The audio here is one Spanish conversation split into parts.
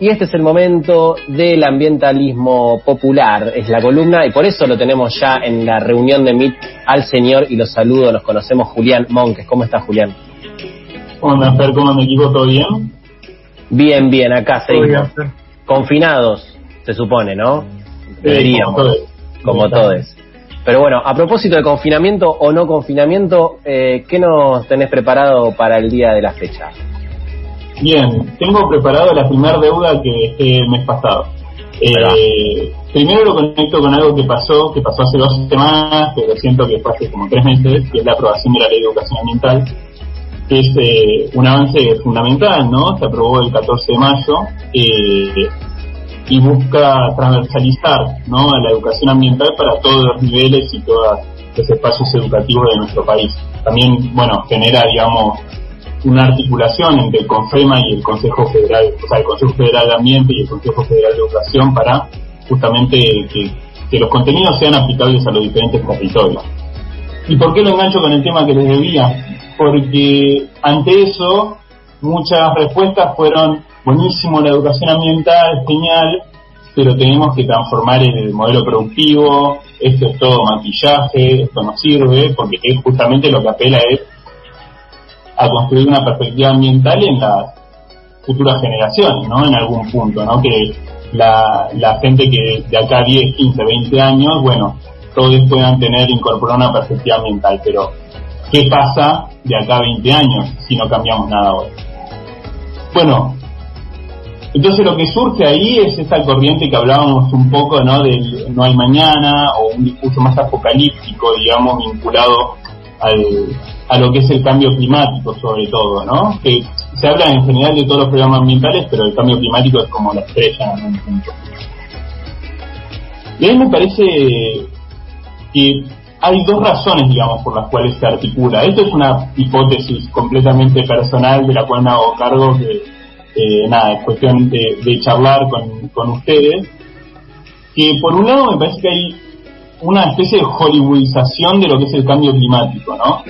y este es el momento del ambientalismo popular, es la columna y por eso lo tenemos ya en la reunión de MIT al señor y los saludo, nos conocemos Julián Monques. ¿Cómo está Julián? ¿Cómo andas, ¿Cómo me equipo? ¿Todo bien? Bien, bien, acá seguimos. Confinados, se supone, ¿no? Deberíamos, como todos. Pero bueno, a propósito de confinamiento o no confinamiento, eh, ¿qué nos tenés preparado para el día de la fecha? Bien, tengo preparado la primera deuda que dejé el mes pasado. Eh, primero lo conecto con algo que pasó, que pasó hace dos semanas, pero siento que fue hace como tres meses, que es la aprobación de la ley de educación ambiental, que es eh, un avance fundamental, ¿no? Se aprobó el 14 de mayo eh, y busca transversalizar, ¿no? A la educación ambiental para todos los niveles y todos los espacios educativos de nuestro país. También, bueno, genera, digamos, una articulación entre el CONFEMA y el Consejo Federal, o sea, el Consejo Federal de Ambiente y el Consejo Federal de Educación para justamente que, los contenidos sean aplicables a los diferentes territorios. ¿Y por qué lo engancho con el tema que les debía? Porque ante eso muchas respuestas fueron buenísimo la educación ambiental, genial, pero tenemos que transformar el modelo productivo, esto es todo maquillaje, esto no sirve, porque justamente lo que apela es a construir una perspectiva ambiental en las futuras generaciones, ¿no? En algún punto, ¿no? Que la, la gente que de acá 10, 15, 20 años, bueno, todos puedan tener incorporada una perspectiva ambiental, pero ¿qué pasa de acá a 20 años si no cambiamos nada hoy? Bueno, entonces lo que surge ahí es esta corriente que hablábamos un poco, ¿no? Del no hay mañana o un discurso más apocalíptico, digamos, vinculado al, a lo que es el cambio climático sobre todo, ¿no? Que se habla en general de todos los problemas ambientales, pero el cambio climático es como la estrella en un punto. Y a mí me parece que hay dos razones, digamos, por las cuales se articula. Esto es una hipótesis completamente personal de la cual me hago cargo que, eh, nada, es cuestión de, de charlar con, con ustedes. Que por un lado me parece que hay una especie de hollywoodización de lo que es el cambio climático, ¿no?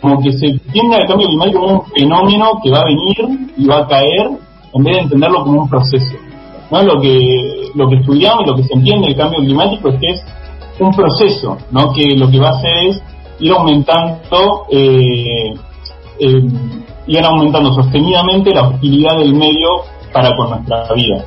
como que se entiende el cambio climático como un fenómeno que va a venir y va a caer en vez de entenderlo como un proceso. ¿no? Lo que lo que estudiamos y lo que se entiende del cambio climático es que es un proceso, ¿no? que lo que va a hacer es ir aumentando eh, eh, ir aumentando sostenidamente la hostilidad del medio para con nuestra vida.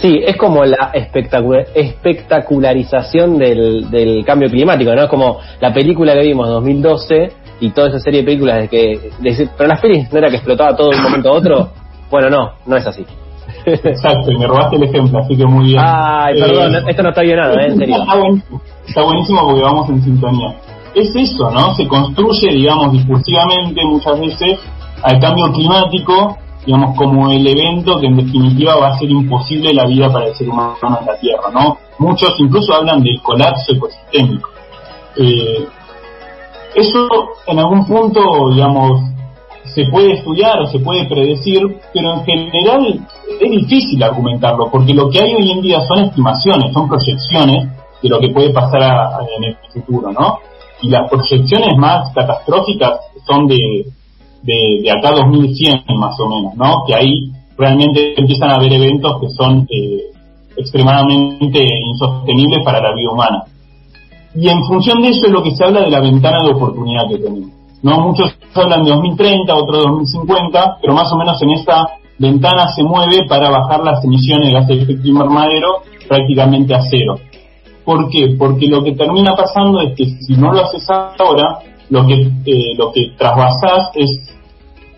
Sí, es como la espectacularización del, del cambio climático, ¿no? Es como la película que vimos en 2012 y toda esa serie de películas de que pero las pelis no era que explotaba todo de un momento a otro. Bueno no no es así. Exacto y me robaste el ejemplo así que muy bien. Ay perdón eh, esto no está bien nada ¿eh? en serio. está buenísimo, está buenísimo porque vamos en sintonía. Es eso no se construye digamos discursivamente muchas veces al cambio climático digamos como el evento que en definitiva va a ser imposible la vida para el ser humano en la Tierra no muchos incluso hablan del colapso ecosistémico eh, eso en algún punto, digamos, se puede estudiar o se puede predecir, pero en general es difícil argumentarlo, porque lo que hay hoy en día son estimaciones, son proyecciones de lo que puede pasar en el futuro, ¿no? Y las proyecciones más catastróficas son de, de, acá 2100 más o menos, ¿no? Que ahí realmente empiezan a haber eventos que son eh, extremadamente insostenibles para la vida humana. Y en función de eso es lo que se habla de la ventana de oportunidad que tenemos. ¿no? Muchos hablan de 2030, otros de 2050, pero más o menos en esta ventana se mueve para bajar las emisiones de gases de efecto invernadero prácticamente a cero. ¿Por qué? Porque lo que termina pasando es que si no lo haces ahora, lo que, eh, lo que trasvasás es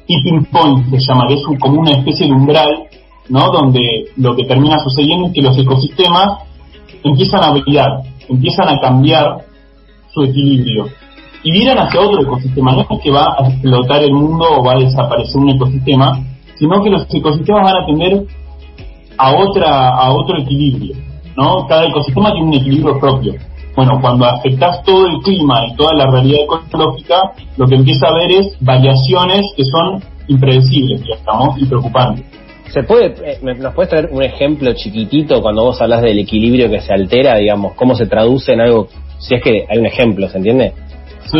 tipping point, se llama, que es como una especie de umbral, ¿no? Donde lo que termina sucediendo es que los ecosistemas empiezan a brillar, empiezan a cambiar su equilibrio y vienen hacia otro ecosistema. No es que va a explotar el mundo o va a desaparecer un ecosistema, sino que los ecosistemas van a tender a otra a otro equilibrio. ¿no? Cada ecosistema tiene un equilibrio propio. Bueno, cuando afectas todo el clima y toda la realidad ecológica, lo que empieza a ver es variaciones que son impredecibles, digamos, y preocupantes. ¿Se puede, eh, ¿Nos puedes traer un ejemplo chiquitito cuando vos hablas del equilibrio que se altera, digamos, cómo se traduce en algo, si es que hay un ejemplo, ¿se entiende? Sí,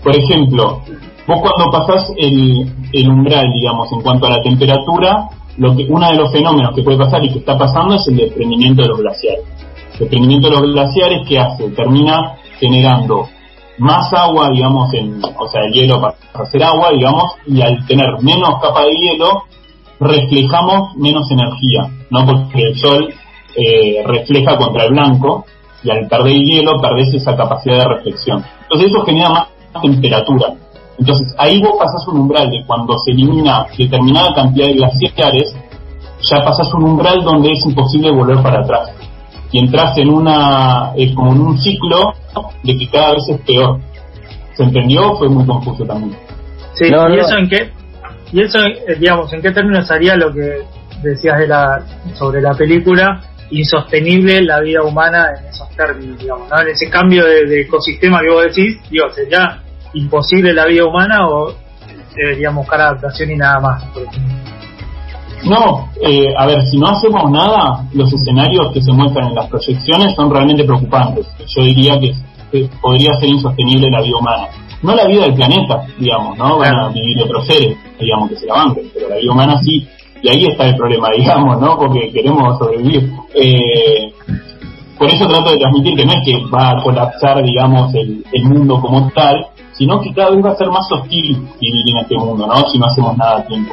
por ejemplo, vos cuando pasás el, el umbral, digamos, en cuanto a la temperatura, lo que, uno de los fenómenos que puede pasar y que está pasando es el desprendimiento de los glaciares. El desprendimiento de los glaciares, que hace? Termina generando más agua, digamos, en, o sea, el hielo para hacer agua, digamos, y al tener menos capa de hielo, reflejamos menos energía, ¿no? Porque el sol eh, refleja contra el blanco y al perder hielo perdés esa capacidad de reflexión. Entonces eso genera más temperatura. Entonces ahí vos pasás un umbral de cuando se elimina determinada cantidad de glaciares, ya pasás un umbral donde es imposible volver para atrás. Y entras en una, eh, como en un ciclo de que cada vez es peor. ¿Se entendió? Fue muy confuso también. Sí, ¿y eso en qué? ¿Y eso, eh, digamos, en qué términos haría lo que decías de la, sobre la película? insostenible la vida humana en esos términos, digamos, ¿no? En ese cambio de, ecosistema que vos decís, digo, ¿sería imposible la vida humana o deberíamos buscar adaptación y nada más? No, eh, a ver, si no hacemos nada, los escenarios que se muestran en las proyecciones son realmente preocupantes. Yo diría que, podría ser insostenible la vida humana. No la vida del planeta, digamos, ¿no? Van a vivir otros seres, digamos, que se la banquen, pero la vida humana sí y ahí está el problema, digamos, ¿no? Porque queremos sobrevivir. Eh, por eso trato de transmitir que no es que va a colapsar, digamos, el, mundo como tal, sino que cada vez va a ser más hostil vivir en este mundo, ¿no? Si no hacemos nada a tiempo.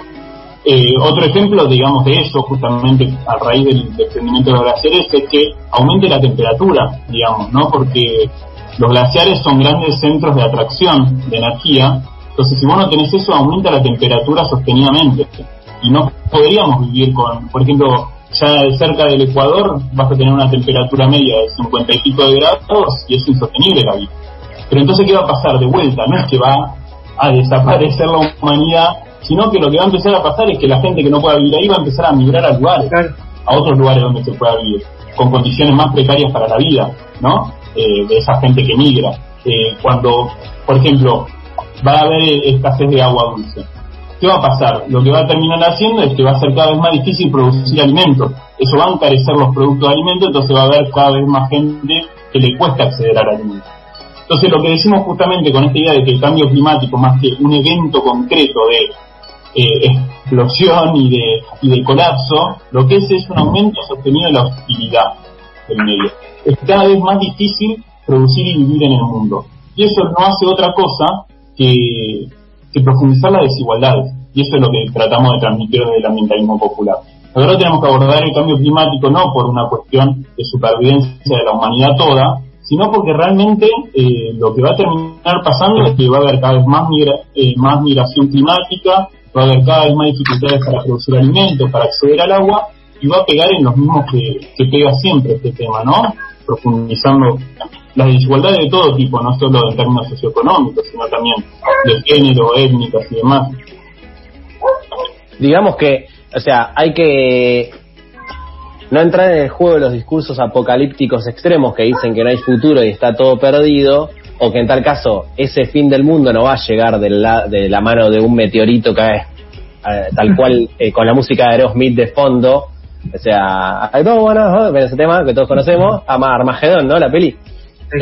Eh, otro ejemplo, digamos, de eso, justamente a raíz del desprendimiento de los glaciares, es que aumente la temperatura, digamos, ¿no? Porque los glaciares son grandes centros de atracción de energía, entonces si vos no tenés eso, aumenta la temperatura sostenidamente y no podríamos vivir con, por ejemplo, ya cerca del Ecuador vas a tener una temperatura media de 50 y pico de grados y es insostenible la vida. Pero entonces, ¿qué va a pasar de vuelta? No es que va a desaparecer la humanidad, sino que lo que va a empezar a pasar es que la gente que no pueda vivir ahí va a empezar a migrar a lugares, a otros lugares donde se pueda vivir, con condiciones más precarias para la vida, ¿no? Eh, de esa gente que migra. Eh, cuando, por ejemplo, va a haber escasez de agua dulce ¿qué va a pasar? Lo que va a terminar haciendo es que va a ser cada vez más difícil producir alimentos. Eso va a encarecer los productos de alimentos, entonces va a haber cada vez más gente que le cuesta acceder al alimento. Entonces lo que decimos justamente con esta idea de que el cambio climático, más que un evento concreto de eh, explosión y de, y de colapso, lo que es es un aumento sostenido de la hostilidad del medio. Es cada vez más difícil producir y vivir en el mundo. Y eso no hace otra cosa que profundizar la desigualdad. Y eso es lo que tratamos de transmitir desde el ambientalismo popular. Nosotros tenemos que abordar el cambio climático no por una cuestión de supervivencia de la humanidad toda, sino porque realmente eh, lo que va a terminar pasando es que va a haber cada vez más, eh, más migración climática, va a haber cada vez más dificultades para producir alimentos, para acceder al agua, y va a pegar en los mismos que, que pega siempre este tema, ¿no? Profundizando las desigualdades de todo tipo, no solo en términos socioeconómicos, sino también de género, étnicas y demás. Digamos que, o sea, hay que no entrar en el juego de los discursos apocalípticos extremos que dicen que no hay futuro y está todo perdido, o que en tal caso ese fin del mundo no va a llegar de la, de la mano de un meteorito que es eh, tal cual eh, con la música de Aerosmith de fondo. O sea, hay todo bueno, ese tema que todos conocemos, Armagedón, ¿no? La peli.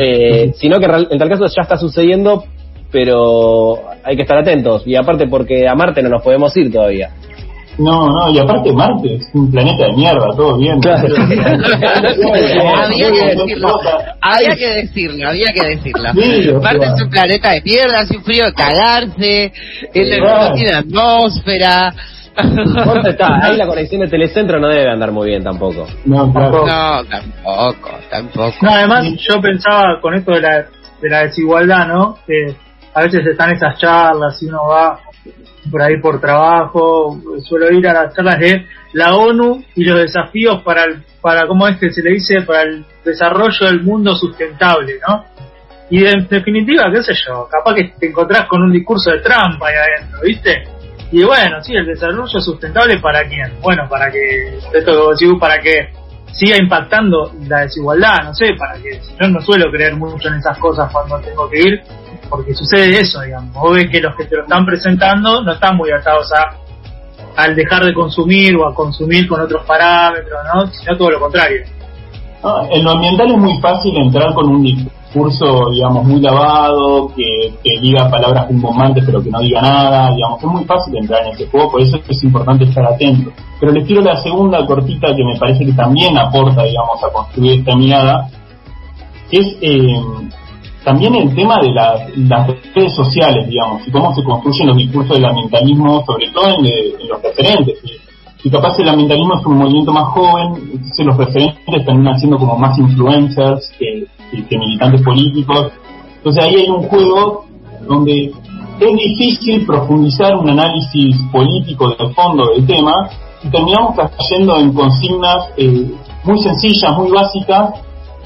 Eh, sino que en tal caso ya está sucediendo, pero hay que estar atentos. Y aparte porque a Marte no nos podemos ir todavía. No, no, y aparte Marte es un planeta de mierda, todo bien. había que decirlo, había que decirlo, había que decirlo. Marte es un planeta de mierda, hace un frío de cagarse, el no tiene atmósfera, está? Ahí la conexión de Telecentro no debe andar muy bien tampoco. No, tampoco. No, tampoco, tampoco. No, además yo pensaba con esto de la, de la desigualdad, ¿no? Que a veces están esas charlas y uno va por ahí por trabajo, suelo ir a las charlas de la ONU y los desafíos para, el, para ¿cómo es que se le dice? Para el desarrollo del mundo sustentable, ¿no? Y en definitiva, qué sé yo, capaz que te encontrás con un discurso de trampa ahí adentro, ¿viste? Y bueno, sí, el desarrollo sustentable para quién? Bueno, para que, esto para que siga impactando la desigualdad, no sé, para que yo no suelo creer mucho en esas cosas cuando tengo que ir, porque sucede eso, digamos. Vos ves que los que te lo están presentando no están muy atados a al dejar de consumir o a consumir con otros parámetros, ¿no? Sino todo lo contrario. en lo ambiental es muy fácil entrar con un discurso, digamos, muy lavado, que, que diga palabras bombantes pero que no diga nada, digamos, es muy fácil entrar en ese juego, por eso es importante estar atento. Pero les quiero la segunda cortita que me parece que también aporta, digamos, a construir esta mirada, que es eh, también el tema de las redes sociales, digamos, y cómo se construyen los discursos del ambientalismo, sobre todo en, los referentes. Y, capaz el ambientalismo es un movimiento más joven, entonces los referentes terminan siendo como más influencers que, militantes políticos. Entonces ahí hay un juego donde es difícil profundizar un análisis político de fondo del tema y terminamos cayendo en consignas eh, muy sencillas, muy básicas,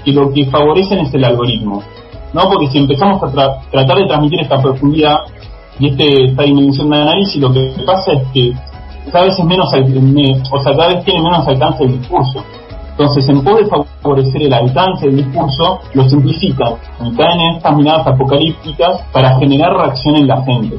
que lo que favorecen es el algoritmo. ¿No? Porque si empezamos a tratar de transmitir esta profundidad y este, esta dimensión de análisis, lo que pasa es que cada vez es menos, o sea, cada vez tiene menos alcance el discurso. Entonces, en poder favorecer el alcance del discurso, lo simplifican y caen en estas miradas apocalípticas para generar reacción en la gente.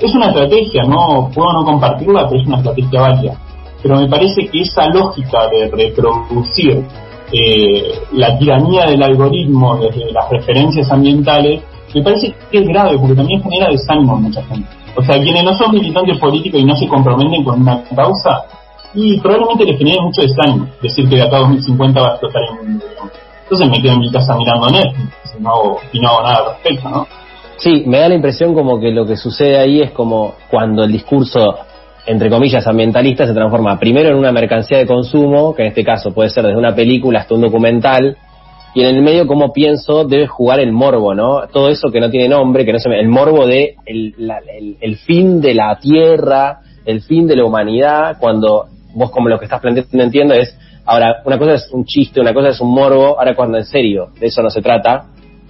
Es una estrategia, no puedo no compartirla, pero es una estrategia válida. Pero me parece que esa lógica de reproducir eh, la tiranía del algoritmo desde las referencias ambientales, me parece que es grave porque también genera desánimo en mucha gente. O sea, quienes no son militantes políticos y no se comprometen con una causa, y probablemente les genere mucho desánimo decir que de acá a 2050 va a explotar el mundo. Entonces me quedo en mi casa mirando Netflix no y no hago nada al respecto, ¿no? Sí, me da la impresión como que lo que sucede ahí es como cuando el discurso entre comillas, ambientalista se transforma primero en una mercancía de consumo, que en este caso puede ser desde una película hasta un documental, y en el medio, como pienso, debe jugar el morbo, ¿no? Todo eso que no tiene nombre, que no se el morbo de el, el, fin de la tierra, el fin de la humanidad, cuando vos como lo que estás planteando entiendo es, ahora, una cosa es un chiste, una cosa es un morbo, ahora cuando en serio, de eso no se trata,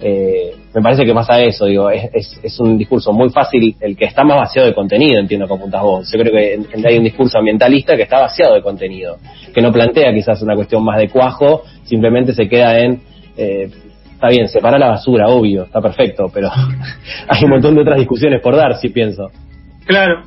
eh, me parece que pasa eso, digo, es, es, un discurso muy fácil, el que está más vaciado de contenido, entiendo que apuntas vos. Yo creo que hay un discurso ambientalista que está vaciado de contenido, que no plantea quizás una cuestión más de cuajo, simplemente se queda en, eh, está bien, separa la basura, obvio, está perfecto, pero hay un montón de otras discusiones por dar, si pienso. Claro,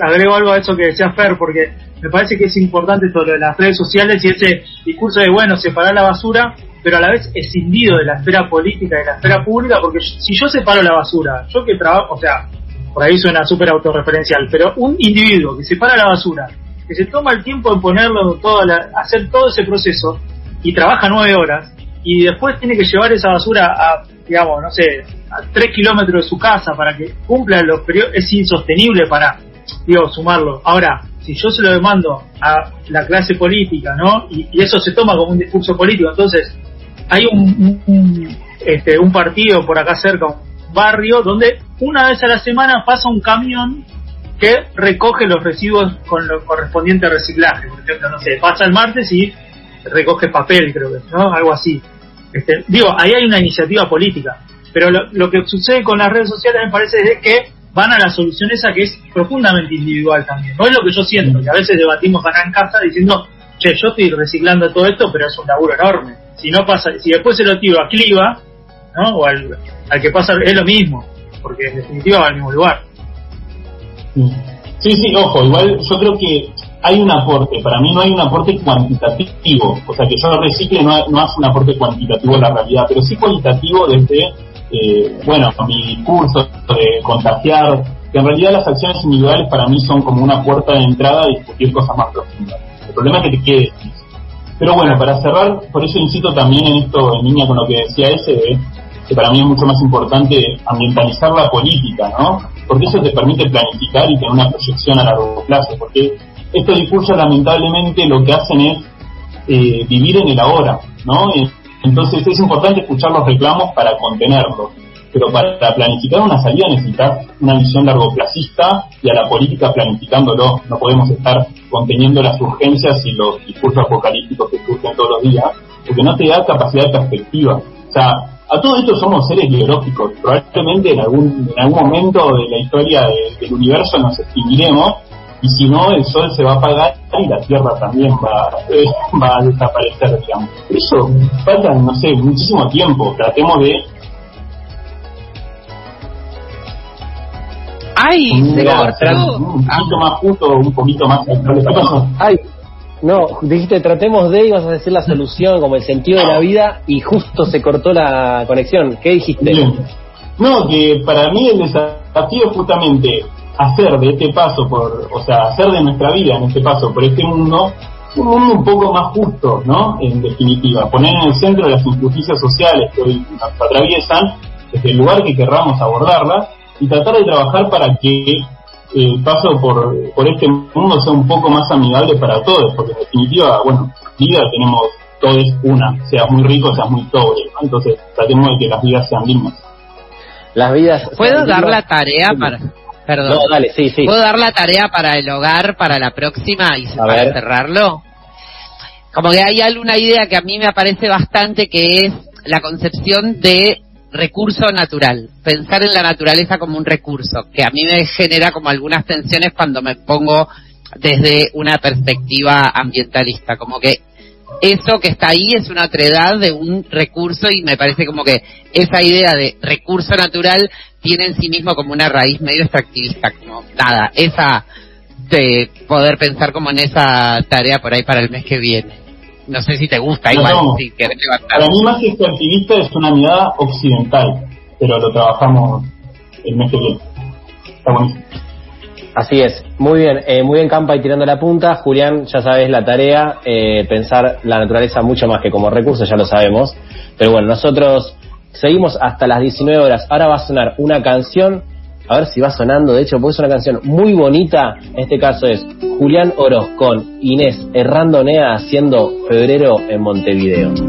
agrego algo a eso que decía Fer, porque me parece que es importante todo lo de las redes sociales y ese discurso de, bueno, separar la basura, pero a la vez escindido de la esfera política de la esfera pública, porque si yo separo la basura, yo que trabajo, o sea, por ahí suena súper autorreferencial, pero un individuo que separa la basura, que se toma el tiempo de ponerlo, toda la, hacer todo ese proceso y trabaja nueve horas, y después tiene que llevar esa basura a, digamos, no sé, a tres kilómetros de su casa para que cumpla los periodos, es insostenible para, digo, sumarlo. Ahora, si yo se lo demando a la clase política, ¿no? Y, eso se toma como un discurso político, entonces hay un, este, un partido por acá cerca, un barrio, donde una vez a la semana pasa un camión que recoge los residuos con lo correspondiente reciclaje. Por ejemplo, no sé, pasa el martes y recoge papel, creo que, ¿no? Algo así. Este, digo, ahí hay una iniciativa política. Pero lo, que sucede con las redes sociales me parece es que van a la solución esa que es profundamente individual también. No es lo que yo siento, que a veces debatimos acá en casa diciendo, che, yo estoy reciclando todo esto, pero es un laburo enorme si no pasa, si después se lo tiro a Cliva, ¿no? O al, que pasa, es lo mismo, porque en definitiva va al mismo lugar. Sí, sí, ojo, igual yo creo que hay un aporte, para mí no hay un aporte cuantitativo, o sea que yo recicle no, no hace un aporte cuantitativo a la realidad, pero sí cualitativo desde, eh, bueno, mi discurso de contagiar, que en realidad las acciones individuales para mí son como una puerta de entrada a discutir cosas más profundas. El problema es que te quedes pero bueno, para cerrar, por eso insisto también en esto, en línea con lo que decía ese, que para mí es mucho más importante ambientalizar la política, ¿no? Porque eso te permite planificar y tener una proyección a largo plazo, porque estos discursos lamentablemente lo que hacen es eh, vivir en el ahora, ¿no? Entonces es importante escuchar los reclamos para contenerlos pero para planificar una salida necesitas una visión largoplacista y a la política planificándolo. No podemos estar conteniendo las urgencias y los discursos apocalípticos que surgen todos los días, porque no te da capacidad de perspectiva. O sea, a todo esto somos seres biológicos. Probablemente en algún, en algún momento de la historia del universo nos extinguiremos y si no, el sol se va a apagar y la tierra también va, eh, va a desaparecer, digamos. Eso falta, no sé, muchísimo tiempo. Tratemos de ¡Ay! Se Un poquito más justo, un poquito más. ¡Ay! No, dijiste tratemos de y vas a decir la solución, como el sentido de la vida, y justo se cortó la conexión. ¿Qué dijiste? No, que para mí el desafío es justamente hacer de este paso por, o sea, hacer de nuestra vida en este paso por este mundo un mundo un poco más justo, ¿no? En definitiva, poner en el centro las injusticias sociales que hoy nos atraviesan desde el lugar que querramos abordarlas y tratar de trabajar para que el paso por, por este mundo sea un poco más amigable para todos, porque en definitiva, bueno, vida tenemos todos una, seas muy rico, seas muy pobre, entonces tratemos de que las vidas sean dignas. Las vidas. ¿Puedo dar la tarea para.? Perdón. dale, sí, sí. ¿Puedo dar la tarea para el hogar para la próxima y para cerrarlo? Como que hay alguna idea que a mí me aparece bastante que es la concepción de recurso natural, pensar en la naturaleza como un recurso, que a mí me genera como algunas tensiones cuando me pongo desde una perspectiva ambientalista, como que eso que está ahí es una otredad de un recurso y me parece como que esa idea de recurso natural tiene en sí mismo como una raíz medio extractivista, como nada, esa de poder pensar como en esa tarea por ahí para el mes que viene. No sé si te gusta, igual, si querés Para mí más extractivista es una mirada occidental, pero lo trabajamos el mes que viene. Está buenísimo. Así es, muy bien, eh, muy bien Campa y tirando la punta. Julián, ya sabes la tarea, eh, pensar la naturaleza mucho más que como recurso, ya lo sabemos. Pero bueno, nosotros seguimos hasta las 19 horas. Ahora va a sonar una canción, a ver si va sonando, de hecho, porque es una canción muy bonita. En este caso es Julián Oroz con Inés Errandonea haciendo febrero en Montevideo.